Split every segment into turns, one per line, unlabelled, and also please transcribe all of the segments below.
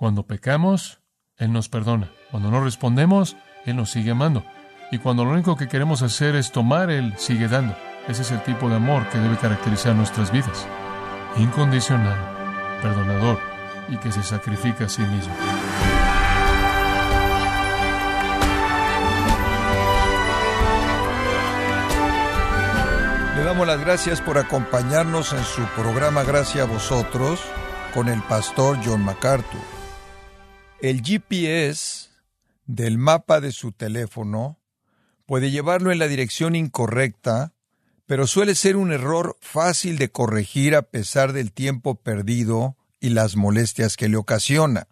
Cuando pecamos, Él nos perdona. Cuando no respondemos, Él nos sigue amando. Y cuando lo único que queremos hacer es tomar, Él sigue dando. Ese es el tipo de amor que debe caracterizar nuestras vidas. Incondicional, perdonador y que se sacrifica a sí mismo.
Le damos las gracias por acompañarnos en su programa Gracias a vosotros con el pastor John MacArthur. El GPS del mapa de su teléfono puede llevarlo en la dirección incorrecta, pero suele ser un error fácil de corregir a pesar del tiempo perdido y las molestias que le ocasiona.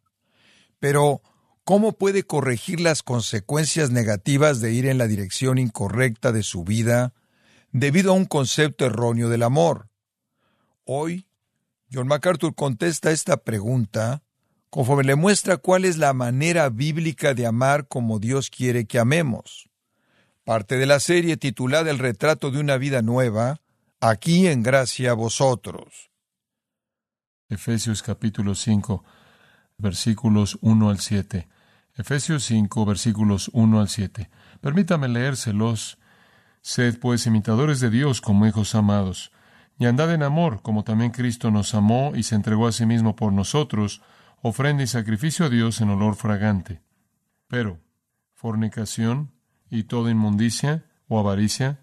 Pero, ¿cómo puede corregir las consecuencias negativas de ir en la dirección incorrecta de su vida debido a un concepto erróneo del amor? Hoy, John MacArthur contesta esta pregunta conforme le muestra cuál es la manera bíblica de amar como Dios quiere que amemos. Parte de la serie titulada El retrato de una vida nueva, aquí en gracia a vosotros.
Efesios capítulo 5, versículos 1 al 7. Efesios 5, versículos 1 al 7. Permítame leérselos. Sed pues imitadores de Dios como hijos amados, y andad en amor, como también Cristo nos amó y se entregó a sí mismo por nosotros, ofrenda y sacrificio a Dios en olor fragante. Pero, fornicación y toda inmundicia o avaricia,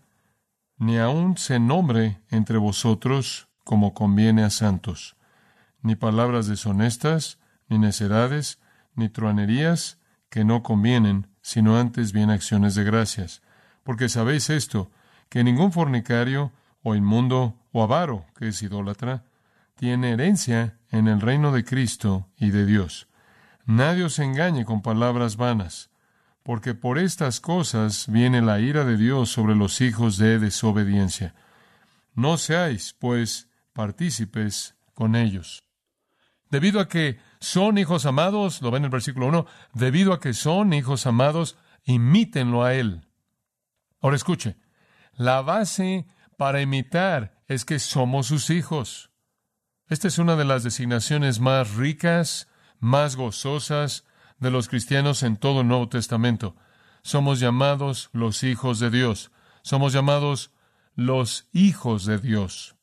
ni aun se nombre entre vosotros como conviene a santos, ni palabras deshonestas, ni necedades, ni truanerías que no convienen, sino antes bien acciones de gracias. Porque sabéis esto, que ningún fornicario, o inmundo, o avaro, que es idólatra, tiene herencia en el reino de Cristo y de Dios. Nadie os engañe con palabras vanas, porque por estas cosas viene la ira de Dios sobre los hijos de desobediencia. No seáis, pues, partícipes con ellos. Debido a que son hijos amados, lo ven en el versículo 1, debido a que son hijos amados, imítenlo a Él. Ahora escuche, la base para imitar es que somos sus hijos. Esta es una de las designaciones más ricas, más gozosas de los cristianos en todo el Nuevo Testamento. Somos llamados los hijos de Dios. Somos llamados los hijos de Dios.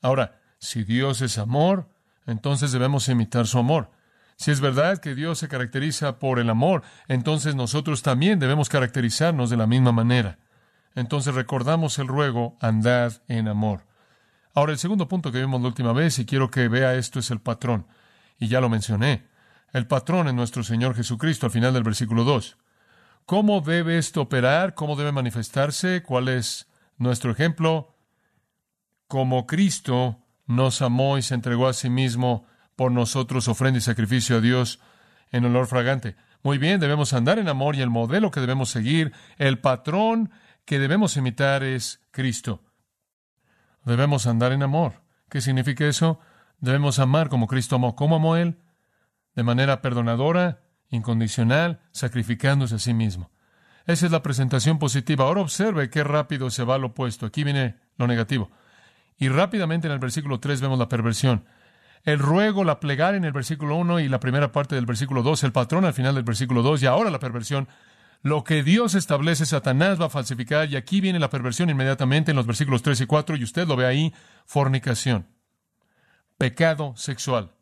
Ahora, si Dios es amor, entonces debemos imitar su amor. Si es verdad que Dios se caracteriza por el amor, entonces nosotros también debemos caracterizarnos de la misma manera. Entonces recordamos el ruego, andad en amor. Ahora, el segundo punto que vimos la última vez, y quiero que vea esto, es el patrón. Y ya lo mencioné. El patrón es nuestro Señor Jesucristo al final del versículo 2. ¿Cómo debe esto operar? ¿Cómo debe manifestarse? ¿Cuál es nuestro ejemplo? Como Cristo nos amó y se entregó a sí mismo por nosotros, ofrenda y sacrificio a Dios en olor fragante. Muy bien, debemos andar en amor y el modelo que debemos seguir, el patrón que debemos imitar es Cristo. Debemos andar en amor. ¿Qué significa eso? Debemos amar como Cristo amó. ¿Cómo amó Él? De manera perdonadora, incondicional, sacrificándose a sí mismo. Esa es la presentación positiva. Ahora observe qué rápido se va al opuesto. Aquí viene lo negativo. Y rápidamente en el versículo 3 vemos la perversión. El ruego, la plegar en el versículo 1 y la primera parte del versículo 2, el patrón al final del versículo 2 y ahora la perversión. Lo que Dios establece, Satanás va a falsificar y aquí viene la perversión inmediatamente en los versículos 3 y 4 y usted lo ve ahí, fornicación, pecado sexual.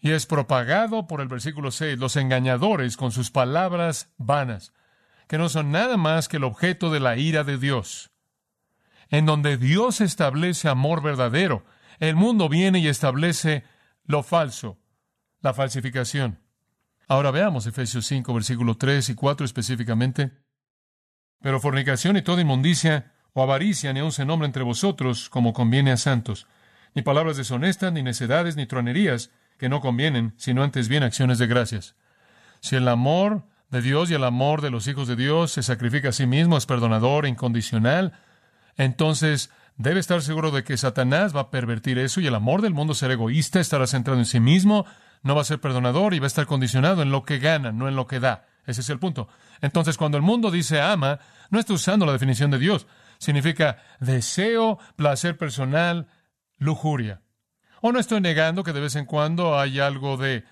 Y es propagado por el versículo 6, los engañadores con sus palabras vanas, que no son nada más que el objeto de la ira de Dios. En donde Dios establece amor verdadero, el mundo viene y establece lo falso, la falsificación. Ahora veamos Efesios 5, versículos 3 y 4 específicamente. Pero fornicación y toda inmundicia o avaricia ni aun se nombra entre vosotros como conviene a santos, ni palabras deshonestas, ni necedades, ni tronerías, que no convienen, sino antes bien acciones de gracias. Si el amor de Dios y el amor de los hijos de Dios se sacrifica a sí mismo, es perdonador, incondicional, entonces debe estar seguro de que Satanás va a pervertir eso y el amor del mundo será egoísta, estará centrado en sí mismo, no va a ser perdonador y va a estar condicionado en lo que gana, no en lo que da. Ese es el punto. Entonces, cuando el mundo dice ama, no está usando la definición de Dios. Significa deseo, placer personal, lujuria. O no estoy negando que de vez en cuando hay algo de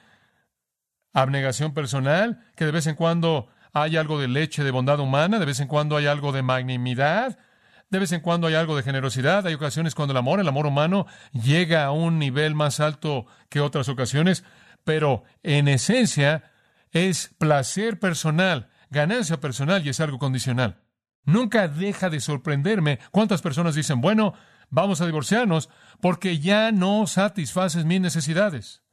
abnegación personal, que de vez en cuando hay algo de leche de bondad humana, de vez en cuando hay algo de magnanimidad, de vez en cuando hay algo de generosidad, hay ocasiones cuando el amor, el amor humano, llega a un nivel más alto que otras ocasiones, pero en esencia es placer personal, ganancia personal y es algo condicional. Nunca deja de sorprenderme cuántas personas dicen, bueno, vamos a divorciarnos porque ya no satisfaces mis necesidades.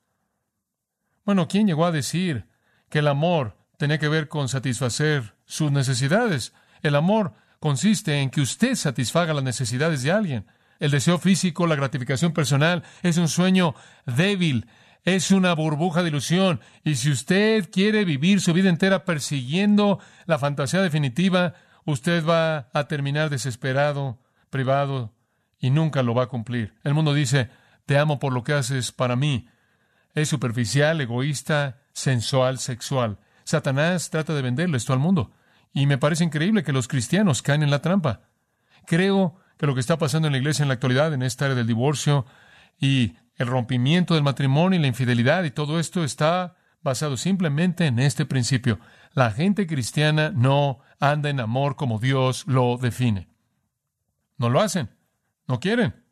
Bueno, ¿quién llegó a decir que el amor tenía que ver con satisfacer sus necesidades? El amor consiste en que usted satisfaga las necesidades de alguien. El deseo físico, la gratificación personal, es un sueño débil, es una burbuja de ilusión. Y si usted quiere vivir su vida entera persiguiendo la fantasía definitiva, usted va a terminar desesperado, privado, y nunca lo va a cumplir. El mundo dice, te amo por lo que haces para mí. Es superficial, egoísta, sensual, sexual. Satanás trata de venderle esto al mundo. Y me parece increíble que los cristianos caen en la trampa. Creo que lo que está pasando en la iglesia en la actualidad, en esta área del divorcio y el rompimiento del matrimonio y la infidelidad y todo esto está basado simplemente en este principio. La gente cristiana no anda en amor como Dios lo define. No lo hacen, no quieren.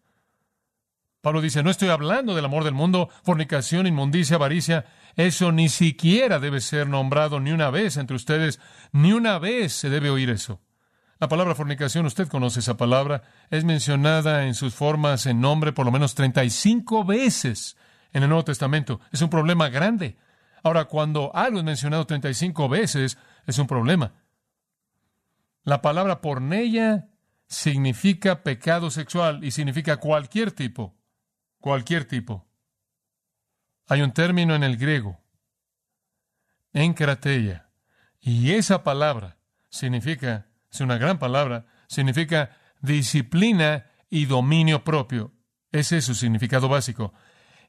Pablo dice, no estoy hablando del amor del mundo, fornicación, inmundicia, avaricia. Eso ni siquiera debe ser nombrado ni una vez entre ustedes, ni una vez se debe oír eso. La palabra fornicación, usted conoce esa palabra, es mencionada en sus formas en nombre por lo menos 35 veces en el Nuevo Testamento. Es un problema grande. Ahora, cuando algo es mencionado 35 veces, es un problema. La palabra porneia significa pecado sexual y significa cualquier tipo, cualquier tipo. Hay un término en el griego, encrateia, y esa palabra significa es una gran palabra, significa disciplina y dominio propio. Ese es su significado básico.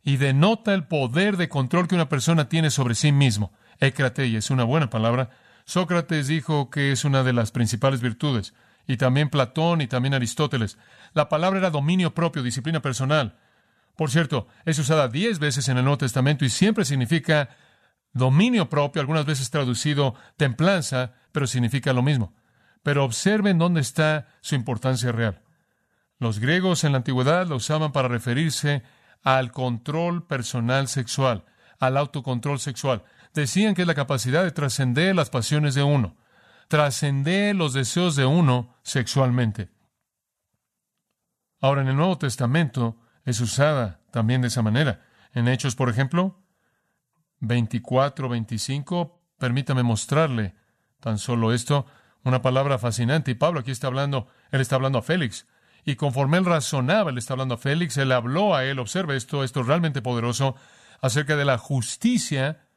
Y denota el poder de control que una persona tiene sobre sí mismo. Ecrateia es una buena palabra. Sócrates dijo que es una de las principales virtudes. Y también Platón y también Aristóteles. La palabra era dominio propio, disciplina personal. Por cierto, es usada diez veces en el Nuevo Testamento y siempre significa dominio propio, algunas veces traducido templanza, pero significa lo mismo. Pero observen dónde está su importancia real. Los griegos en la antigüedad lo usaban para referirse al control personal sexual, al autocontrol sexual. Decían que es la capacidad de trascender las pasiones de uno, trascender los deseos de uno sexualmente. Ahora, en el Nuevo Testamento es usada también de esa manera. En Hechos, por ejemplo, 24, 25, permítame mostrarle tan solo esto. Una palabra fascinante. Y Pablo aquí está hablando, él está hablando a Félix. Y conforme él razonaba, él está hablando a Félix, él habló a él, observe esto, esto es realmente poderoso, acerca de la justicia,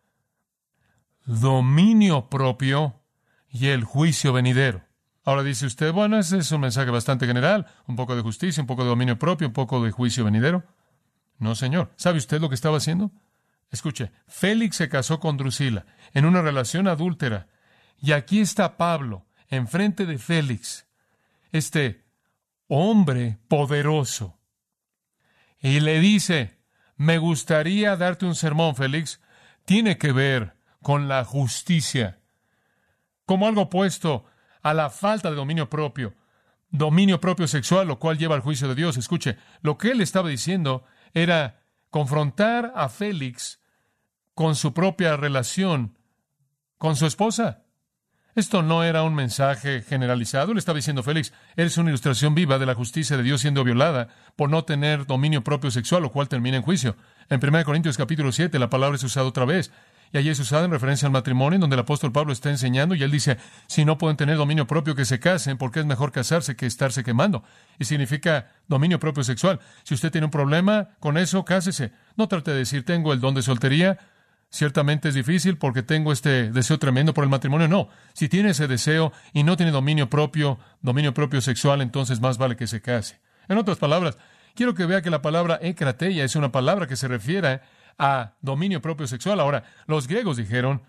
dominio propio y el juicio venidero. Ahora dice usted, bueno, ese es un mensaje bastante general, un poco de justicia, un poco de dominio propio, un poco de juicio venidero. No, señor. ¿Sabe usted lo que estaba haciendo? Escuche, Félix se casó con Drusila en una relación adúltera. Y aquí está Pablo, enfrente de Félix, este hombre poderoso. Y le dice, me gustaría darte un sermón, Félix. Tiene que ver con la justicia, como algo opuesto a la falta de dominio propio, dominio propio sexual, lo cual lleva al juicio de Dios. Escuche, lo que él estaba diciendo era confrontar a Félix con su propia relación con su esposa. Esto no era un mensaje generalizado. Le estaba diciendo Félix, eres una ilustración viva de la justicia de Dios siendo violada por no tener dominio propio sexual, lo cual termina en juicio. En 1 Corintios capítulo 7 la palabra es usada otra vez. Y allí es usada en referencia al matrimonio, en donde el apóstol Pablo está enseñando y él dice, si no pueden tener dominio propio, que se casen, porque es mejor casarse que estarse quemando. Y significa dominio propio sexual. Si usted tiene un problema con eso, cásese. No trate de decir, tengo el don de soltería, Ciertamente es difícil porque tengo este deseo tremendo por el matrimonio. No, si tiene ese deseo y no tiene dominio propio, dominio propio sexual, entonces más vale que se case. En otras palabras, quiero que vea que la palabra ekrateia es una palabra que se refiere a dominio propio sexual. Ahora, los griegos dijeron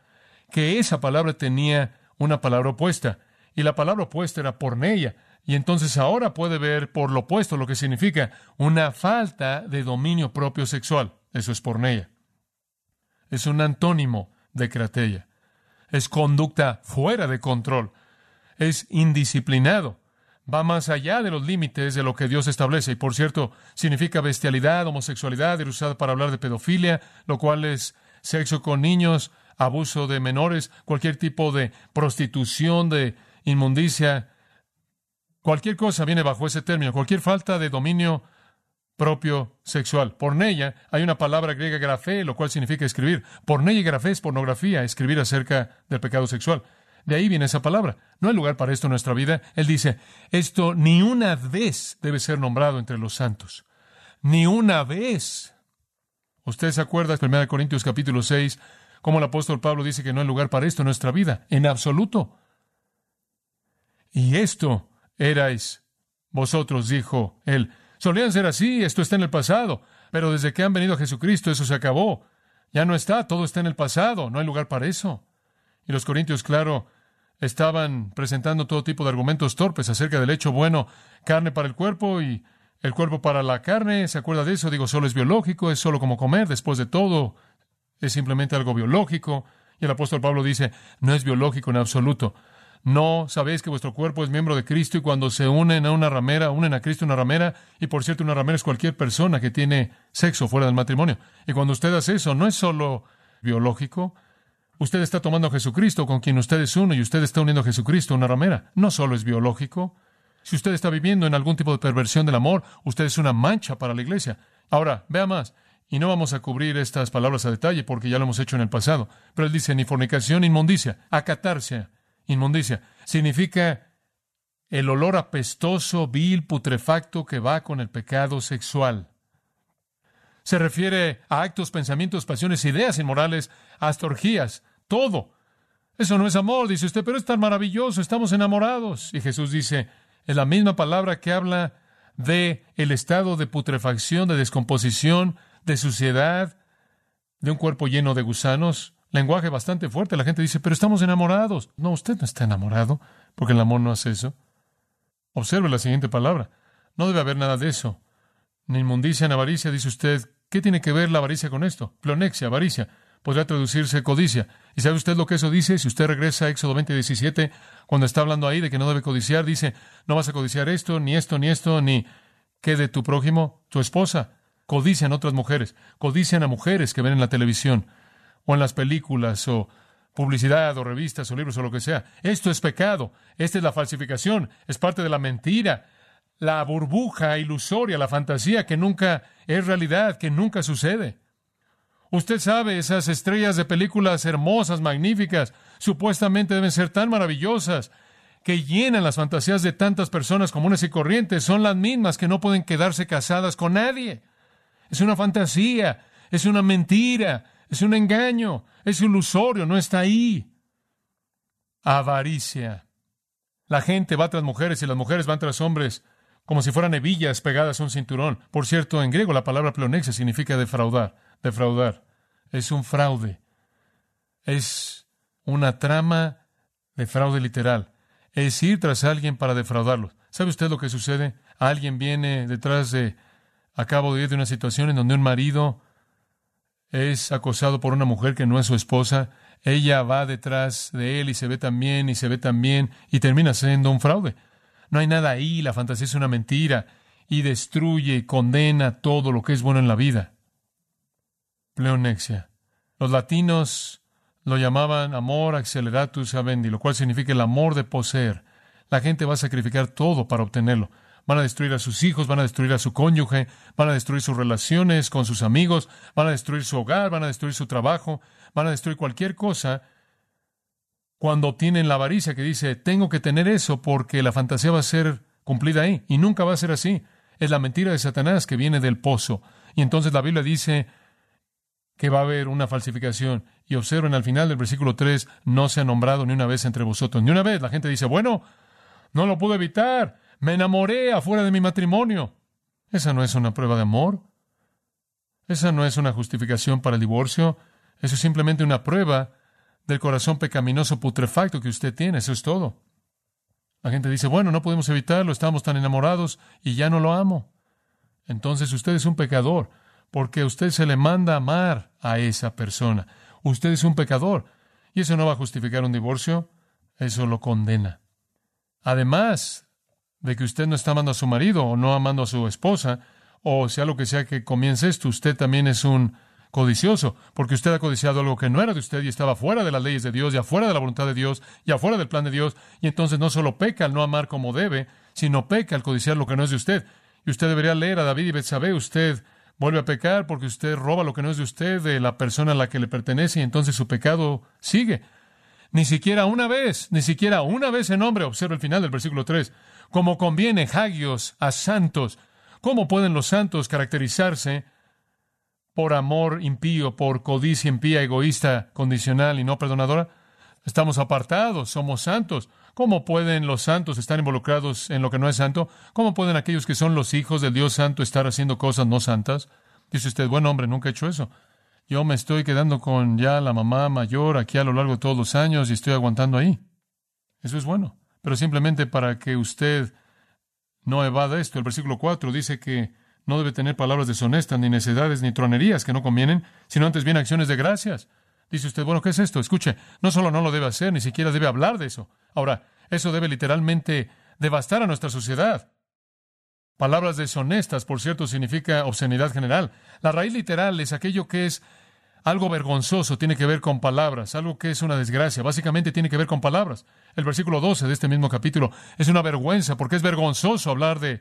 que esa palabra tenía una palabra opuesta y la palabra opuesta era porneia. Y entonces ahora puede ver por lo opuesto lo que significa una falta de dominio propio sexual. Eso es porneia es un antónimo de cratella. Es conducta fuera de control. Es indisciplinado. Va más allá de los límites de lo que Dios establece. Y por cierto, significa bestialidad, homosexualidad, era usada para hablar de pedofilia, lo cual es sexo con niños, abuso de menores, cualquier tipo de prostitución, de inmundicia. Cualquier cosa viene bajo ese término. Cualquier falta de dominio propio sexual. Porneia, hay una palabra griega grafé, lo cual significa escribir. Porneia y grafé es pornografía, escribir acerca del pecado sexual. De ahí viene esa palabra. No hay lugar para esto en nuestra vida. Él dice, esto ni una vez debe ser nombrado entre los santos. Ni una vez. Usted se acuerda, 1 Corintios capítulo 6, cómo el apóstol Pablo dice que no hay lugar para esto en nuestra vida, en absoluto. Y esto erais vosotros, dijo él. Solían ser así, esto está en el pasado, pero desde que han venido a Jesucristo eso se acabó. Ya no está, todo está en el pasado, no hay lugar para eso. Y los corintios, claro, estaban presentando todo tipo de argumentos torpes acerca del hecho bueno, carne para el cuerpo y el cuerpo para la carne. ¿Se acuerda de eso? Digo, solo es biológico, es solo como comer, después de todo, es simplemente algo biológico. Y el apóstol Pablo dice, no es biológico en absoluto. No sabéis que vuestro cuerpo es miembro de Cristo y cuando se unen a una ramera, unen a Cristo una ramera, y por cierto, una ramera es cualquier persona que tiene sexo fuera del matrimonio. Y cuando usted hace eso, no es solo biológico, usted está tomando a Jesucristo con quien usted es uno y usted está uniendo a Jesucristo una ramera. No solo es biológico. Si usted está viviendo en algún tipo de perversión del amor, usted es una mancha para la iglesia. Ahora, vea más. Y no vamos a cubrir estas palabras a detalle porque ya lo hemos hecho en el pasado. Pero él dice ni fornicación, ni inmundicia, acatarse, Inmundicia significa el olor apestoso, vil, putrefacto que va con el pecado sexual. Se refiere a actos, pensamientos, pasiones, ideas inmorales, hasta orgías, todo. Eso no es amor, dice usted, pero es tan maravilloso, estamos enamorados. Y Jesús dice, es la misma palabra que habla de el estado de putrefacción, de descomposición, de suciedad, de un cuerpo lleno de gusanos, lenguaje bastante fuerte. La gente dice, pero estamos enamorados. No, usted no está enamorado, porque el amor no hace eso. Observe la siguiente palabra. No debe haber nada de eso. Ni inmundicia ni avaricia, dice usted. ¿Qué tiene que ver la avaricia con esto? Plonexia, avaricia. Podría traducirse codicia. ¿Y sabe usted lo que eso dice? Si usted regresa a Éxodo 20, 17, cuando está hablando ahí de que no debe codiciar, dice, no vas a codiciar esto, ni esto, ni esto, ni ¿qué de tu prójimo? Tu esposa. Codician otras mujeres. Codician a mujeres que ven en la televisión o en las películas o publicidad o revistas o libros o lo que sea. Esto es pecado. Esta es la falsificación. Es parte de la mentira, la burbuja ilusoria, la fantasía que nunca es realidad, que nunca sucede. Usted sabe, esas estrellas de películas hermosas, magníficas, supuestamente deben ser tan maravillosas, que llenan las fantasías de tantas personas comunes y corrientes, son las mismas que no pueden quedarse casadas con nadie. Es una fantasía, es una mentira, es un engaño, es ilusorio, no está ahí. Avaricia. La gente va tras mujeres y las mujeres van tras hombres como si fueran hebillas pegadas a un cinturón. Por cierto, en griego la palabra pleonexia significa defraudar, defraudar. Es un fraude. Es una trama de fraude literal. Es ir tras alguien para defraudarlo. ¿Sabe usted lo que sucede? Alguien viene detrás de, acabo de ir de una situación en donde un marido es acosado por una mujer que no es su esposa, ella va detrás de él y se ve también y se ve también y termina siendo un fraude. No hay nada ahí, la fantasía es una mentira y destruye y condena todo lo que es bueno en la vida. Pleonexia. Los latinos lo llamaban amor acceleratus avendi, lo cual significa el amor de poseer. La gente va a sacrificar todo para obtenerlo van a destruir a sus hijos, van a destruir a su cónyuge, van a destruir sus relaciones con sus amigos, van a destruir su hogar, van a destruir su trabajo, van a destruir cualquier cosa cuando tienen la avaricia que dice, tengo que tener eso porque la fantasía va a ser cumplida ahí. Y nunca va a ser así. Es la mentira de Satanás que viene del pozo. Y entonces la Biblia dice que va a haber una falsificación. Y observen al final del versículo 3, no se ha nombrado ni una vez entre vosotros. Ni una vez. La gente dice, bueno, no lo puedo evitar. Me enamoré afuera de mi matrimonio. Esa no es una prueba de amor. Esa no es una justificación para el divorcio. Eso es simplemente una prueba del corazón pecaminoso putrefacto que usted tiene. Eso es todo. La gente dice, bueno, no podemos evitarlo, estamos tan enamorados y ya no lo amo. Entonces usted es un pecador, porque usted se le manda amar a esa persona. Usted es un pecador. Y eso no va a justificar un divorcio, eso lo condena. Además de que usted no está amando a su marido o no amando a su esposa, o sea lo que sea que comience esto, usted también es un codicioso, porque usted ha codiciado algo que no era de usted y estaba fuera de las leyes de Dios y afuera de la voluntad de Dios y afuera del plan de Dios, y entonces no solo peca al no amar como debe, sino peca al codiciar lo que no es de usted. Y usted debería leer a David y Betsabé, usted vuelve a pecar porque usted roba lo que no es de usted, de la persona a la que le pertenece, y entonces su pecado sigue. Ni siquiera una vez, ni siquiera una vez en nombre, observa el final del versículo 3, como conviene hagios a santos. ¿Cómo pueden los santos caracterizarse por amor impío, por codicia impía, egoísta, condicional y no perdonadora? Estamos apartados, somos santos. ¿Cómo pueden los santos estar involucrados en lo que no es santo? ¿Cómo pueden aquellos que son los hijos del Dios santo estar haciendo cosas no santas? Dice usted, buen hombre, nunca he hecho eso. Yo me estoy quedando con ya la mamá mayor aquí a lo largo de todos los años y estoy aguantando ahí. Eso es bueno. Pero simplemente para que usted no evada esto, el versículo 4 dice que no debe tener palabras deshonestas, ni necedades, ni tronerías que no convienen, sino antes bien acciones de gracias. Dice usted, bueno, ¿qué es esto? Escuche, no solo no lo debe hacer, ni siquiera debe hablar de eso. Ahora, eso debe literalmente devastar a nuestra sociedad. Palabras deshonestas, por cierto, significa obscenidad general. La raíz literal es aquello que es algo vergonzoso, tiene que ver con palabras, algo que es una desgracia, básicamente tiene que ver con palabras. El versículo 12 de este mismo capítulo es una vergüenza porque es vergonzoso hablar de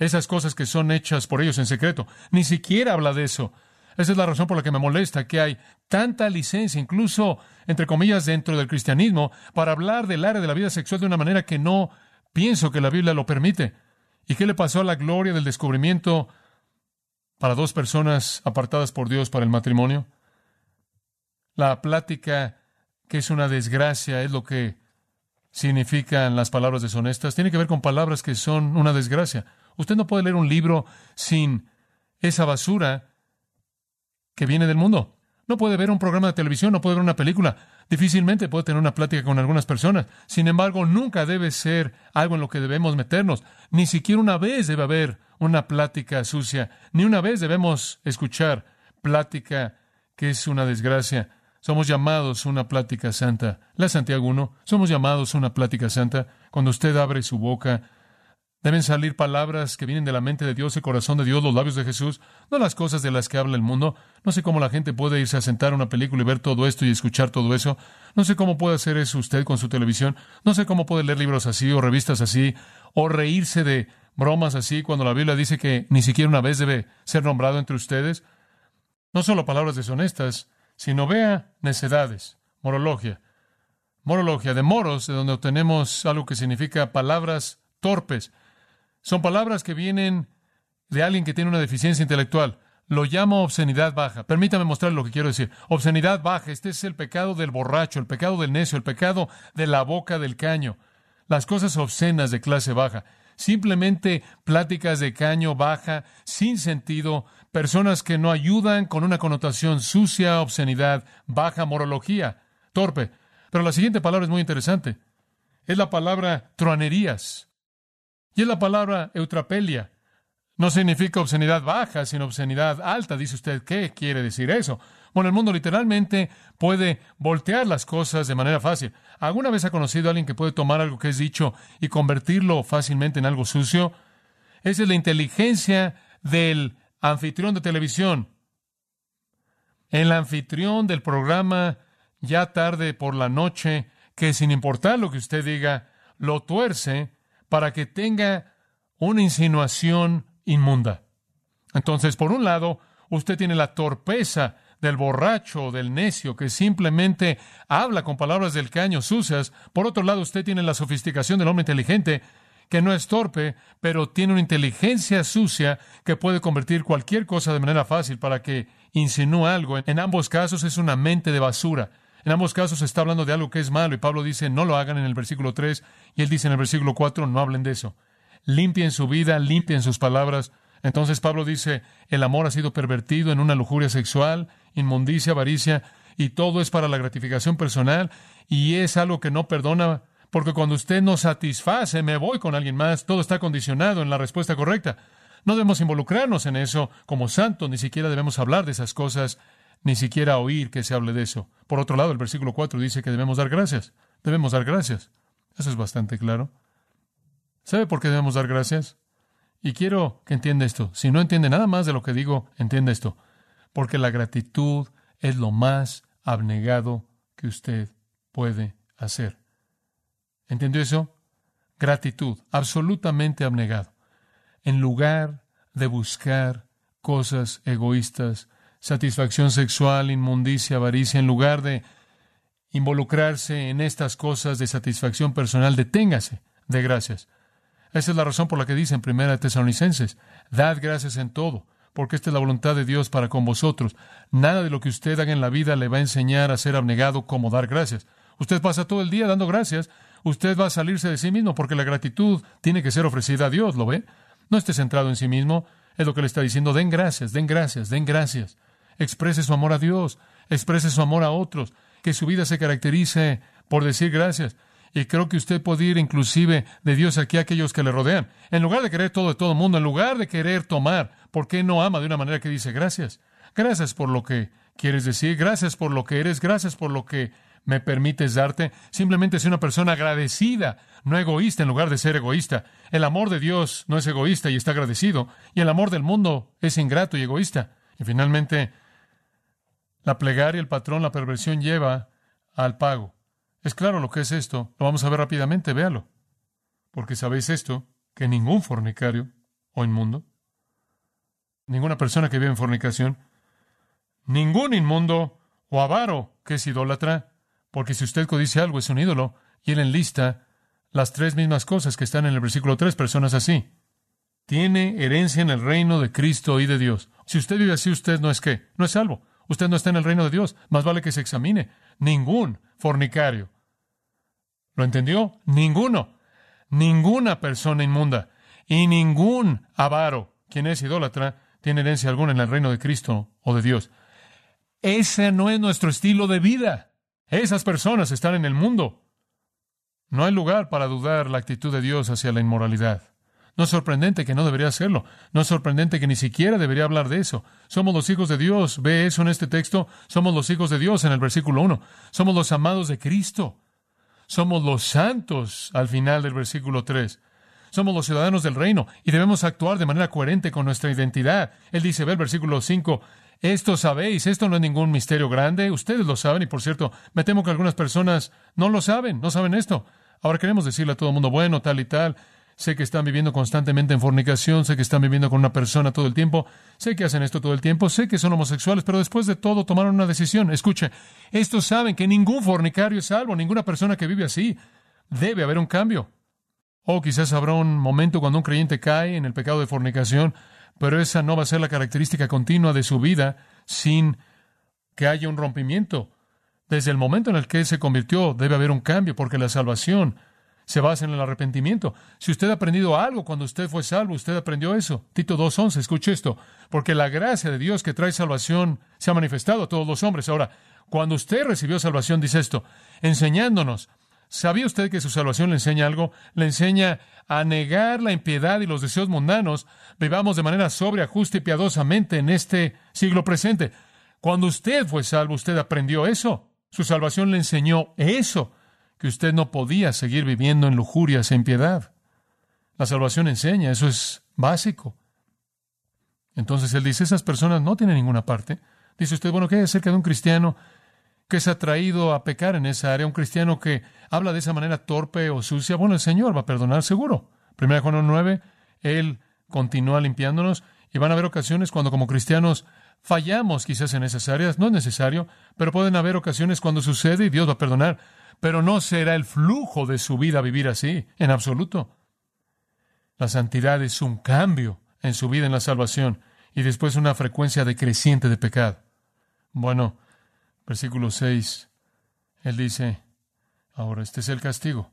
esas cosas que son hechas por ellos en secreto. Ni siquiera habla de eso. Esa es la razón por la que me molesta que hay tanta licencia, incluso entre comillas, dentro del cristianismo, para hablar del área de la vida sexual de una manera que no pienso que la Biblia lo permite. ¿Y qué le pasó a la gloria del descubrimiento para dos personas apartadas por Dios para el matrimonio? La plática, que es una desgracia, es lo que significan las palabras deshonestas. Tiene que ver con palabras que son una desgracia. Usted no puede leer un libro sin esa basura que viene del mundo. No puede ver un programa de televisión, no puede ver una película. Difícilmente puede tener una plática con algunas personas. Sin embargo, nunca debe ser algo en lo que debemos meternos. Ni siquiera una vez debe haber una plática sucia. Ni una vez debemos escuchar plática que es una desgracia. Somos llamados una plática santa. La Santiago 1, somos llamados una plática santa. Cuando usted abre su boca, Deben salir palabras que vienen de la mente de Dios, el corazón de Dios, los labios de Jesús, no las cosas de las que habla el mundo. No sé cómo la gente puede irse a sentar a una película y ver todo esto y escuchar todo eso. No sé cómo puede hacer eso usted con su televisión. No sé cómo puede leer libros así o revistas así o reírse de bromas así cuando la Biblia dice que ni siquiera una vez debe ser nombrado entre ustedes. No solo palabras deshonestas, sino vea necedades, morologia. Morologia de moros, de donde obtenemos algo que significa palabras torpes son palabras que vienen de alguien que tiene una deficiencia intelectual. Lo llamo obscenidad baja. Permítame mostrar lo que quiero decir. Obscenidad baja. Este es el pecado del borracho, el pecado del necio, el pecado de la boca del caño. Las cosas obscenas de clase baja. Simplemente pláticas de caño baja, sin sentido, personas que no ayudan con una connotación sucia, obscenidad, baja, morología, torpe. Pero la siguiente palabra es muy interesante. Es la palabra truanerías. Y es la palabra eutrapelia. No significa obscenidad baja, sino obscenidad alta. Dice usted, ¿qué quiere decir eso? Bueno, el mundo literalmente puede voltear las cosas de manera fácil. ¿Alguna vez ha conocido a alguien que puede tomar algo que es dicho y convertirlo fácilmente en algo sucio? Esa es la inteligencia del anfitrión de televisión. El anfitrión del programa ya tarde por la noche, que sin importar lo que usted diga, lo tuerce para que tenga una insinuación inmunda. Entonces, por un lado, usted tiene la torpeza del borracho del necio que simplemente habla con palabras del caño sucias. Por otro lado, usted tiene la sofisticación del hombre inteligente que no es torpe, pero tiene una inteligencia sucia que puede convertir cualquier cosa de manera fácil para que insinúe algo. En ambos casos es una mente de basura. En ambos casos está hablando de algo que es malo y Pablo dice no lo hagan en el versículo 3 y él dice en el versículo 4 no hablen de eso. Limpien su vida, limpien sus palabras. Entonces Pablo dice el amor ha sido pervertido en una lujuria sexual, inmundicia, avaricia y todo es para la gratificación personal y es algo que no perdona porque cuando usted no satisface, me voy con alguien más, todo está condicionado en la respuesta correcta. No debemos involucrarnos en eso como santos, ni siquiera debemos hablar de esas cosas ni siquiera oír que se hable de eso. Por otro lado, el versículo 4 dice que debemos dar gracias. Debemos dar gracias. Eso es bastante claro. ¿Sabe por qué debemos dar gracias? Y quiero que entienda esto. Si no entiende nada más de lo que digo, entienda esto. Porque la gratitud es lo más abnegado que usted puede hacer. ¿Entendió eso? Gratitud, absolutamente abnegado. En lugar de buscar cosas egoístas, satisfacción sexual, inmundicia, avaricia, en lugar de involucrarse en estas cosas de satisfacción personal, deténgase de gracias. Esa es la razón por la que dice en Primera Tesalonicenses, dad gracias en todo, porque esta es la voluntad de Dios para con vosotros. Nada de lo que usted haga en la vida le va a enseñar a ser abnegado como dar gracias. Usted pasa todo el día dando gracias, usted va a salirse de sí mismo, porque la gratitud tiene que ser ofrecida a Dios, ¿lo ve? No esté centrado en sí mismo, es lo que le está diciendo, den gracias, den gracias, den gracias. Exprese su amor a Dios, exprese su amor a otros, que su vida se caracterice por decir gracias. Y creo que usted puede ir inclusive de Dios aquí a aquellos que le rodean. En lugar de querer todo de todo el mundo, en lugar de querer tomar, ¿por qué no ama de una manera que dice gracias? Gracias por lo que quieres decir, gracias por lo que eres, gracias por lo que me permites darte. Simplemente ser una persona agradecida, no egoísta en lugar de ser egoísta. El amor de Dios no es egoísta y está agradecido, y el amor del mundo es ingrato y egoísta. Y finalmente, la plegaria, el patrón, la perversión lleva al pago. Es claro lo que es esto. Lo vamos a ver rápidamente, véalo. Porque sabéis esto, que ningún fornicario o inmundo, ninguna persona que vive en fornicación, ningún inmundo o avaro que es idólatra, porque si usted codicia algo es un ídolo, y él enlista las tres mismas cosas que están en el versículo 3, personas así. Tiene herencia en el reino de Cristo y de Dios. Si usted vive así, usted no es qué, no es salvo. Usted no está en el reino de Dios. Más vale que se examine. Ningún fornicario. ¿Lo entendió? Ninguno. Ninguna persona inmunda y ningún avaro, quien es idólatra, tiene herencia alguna en el reino de Cristo o de Dios. Ese no es nuestro estilo de vida. Esas personas están en el mundo. No hay lugar para dudar la actitud de Dios hacia la inmoralidad. No es sorprendente que no debería hacerlo. No es sorprendente que ni siquiera debería hablar de eso. Somos los hijos de Dios. ¿Ve eso en este texto? Somos los hijos de Dios en el versículo 1. Somos los amados de Cristo. Somos los santos al final del versículo 3. Somos los ciudadanos del reino y debemos actuar de manera coherente con nuestra identidad. Él dice, ve el versículo 5, esto sabéis, esto no es ningún misterio grande, ustedes lo saben y por cierto, me temo que algunas personas no lo saben, no saben esto. Ahora queremos decirle a todo el mundo, bueno, tal y tal, sé que están viviendo constantemente en fornicación, sé que están viviendo con una persona todo el tiempo, sé que hacen esto todo el tiempo, sé que son homosexuales, pero después de todo tomaron una decisión. Escuche, estos saben que ningún fornicario es salvo, ninguna persona que vive así. Debe haber un cambio. O quizás habrá un momento cuando un creyente cae en el pecado de fornicación, pero esa no va a ser la característica continua de su vida sin que haya un rompimiento. Desde el momento en el que se convirtió, debe haber un cambio, porque la salvación se basa en el arrepentimiento. Si usted ha aprendido algo cuando usted fue salvo, usted aprendió eso. Tito 2.11, escuche esto, porque la gracia de Dios que trae salvación se ha manifestado a todos los hombres. Ahora, cuando usted recibió salvación, dice esto, enseñándonos. ¿Sabía usted que su salvación le enseña algo? Le enseña a negar la impiedad y los deseos mundanos. Vivamos de manera sobria, justa y piadosamente en este siglo presente. Cuando usted fue salvo, usted aprendió eso. Su salvación le enseñó eso que usted no podía seguir viviendo en lujurias e impiedad. La salvación enseña, eso es básico. Entonces él dice, esas personas no tienen ninguna parte. Dice usted, bueno, ¿qué hay acerca de un cristiano que se ha traído a pecar en esa área? Un cristiano que habla de esa manera torpe o sucia. Bueno, el Señor va a perdonar seguro. Primera Juan 9, Él continúa limpiándonos y van a haber ocasiones cuando como cristianos fallamos quizás en esas áreas. No es necesario, pero pueden haber ocasiones cuando sucede y Dios va a perdonar pero no será el flujo de su vida vivir así, en absoluto. La santidad es un cambio en su vida en la salvación y después una frecuencia decreciente de pecado. Bueno, versículo 6, él dice, ahora este es el castigo.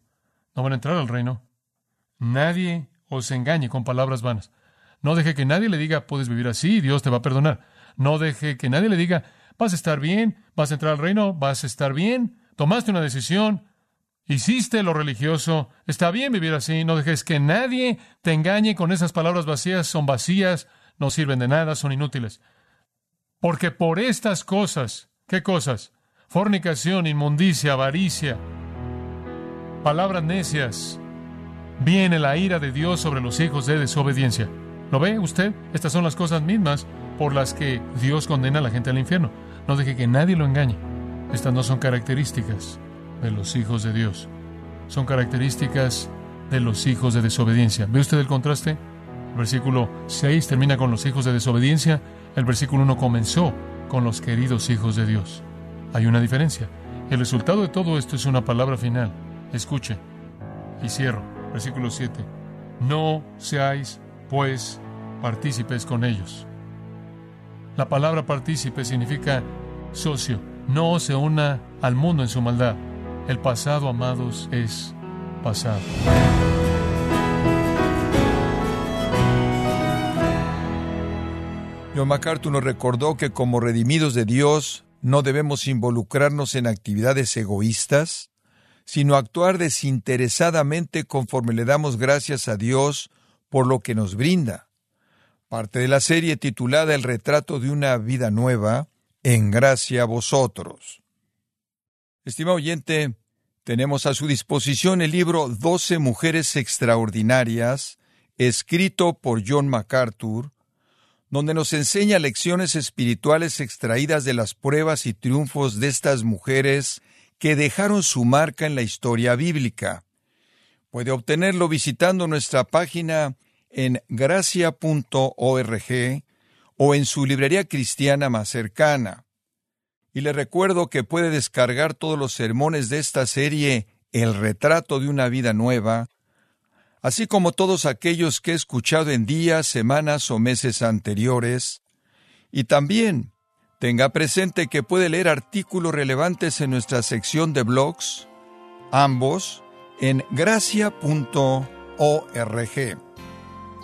No van a entrar al reino. Nadie os engañe con palabras vanas. No deje que nadie le diga, puedes vivir así, Dios te va a perdonar. No deje que nadie le diga, vas a estar bien, vas a entrar al reino, vas a estar bien, tomaste una decisión, hiciste lo religioso, está bien vivir así, no dejes que nadie te engañe con esas palabras vacías, son vacías, no sirven de nada, son inútiles. Porque por estas cosas, ¿qué cosas? Fornicación, inmundicia, avaricia, palabras necias, viene la ira de Dios sobre los hijos de desobediencia. ¿Lo ve usted? Estas son las cosas mismas por las que Dios condena a la gente al infierno. No deje que nadie lo engañe. Estas no son características de los hijos de Dios. Son características de los hijos de desobediencia. ¿Ve usted el contraste? El versículo 6 termina con los hijos de desobediencia. El versículo 1 comenzó con los queridos hijos de Dios. Hay una diferencia. El resultado de todo esto es una palabra final. Escuche. Y cierro. Versículo 7. No seáis, pues, partícipes con ellos. La palabra partícipe significa socio. No se una al mundo en su maldad. El pasado, amados, es pasado.
John MacArthur nos recordó que como redimidos de Dios no debemos involucrarnos en actividades egoístas, sino actuar desinteresadamente conforme le damos gracias a Dios por lo que nos brinda. Parte de la serie titulada El retrato de una vida nueva, en gracia a vosotros. Estimado oyente, tenemos a su disposición el libro Doce Mujeres Extraordinarias, escrito por John MacArthur, donde nos enseña lecciones espirituales extraídas de las pruebas y triunfos de estas mujeres que dejaron su marca en la historia bíblica. Puede obtenerlo visitando nuestra página en gracia.org o en su librería cristiana más cercana. Y le recuerdo que puede descargar todos los sermones de esta serie El retrato de una vida nueva así como todos aquellos que he escuchado en días, semanas o meses anteriores, y también tenga presente que puede leer artículos relevantes en nuestra sección de blogs, ambos en gracia.org.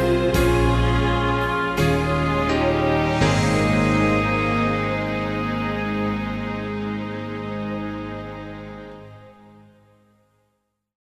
Thank you.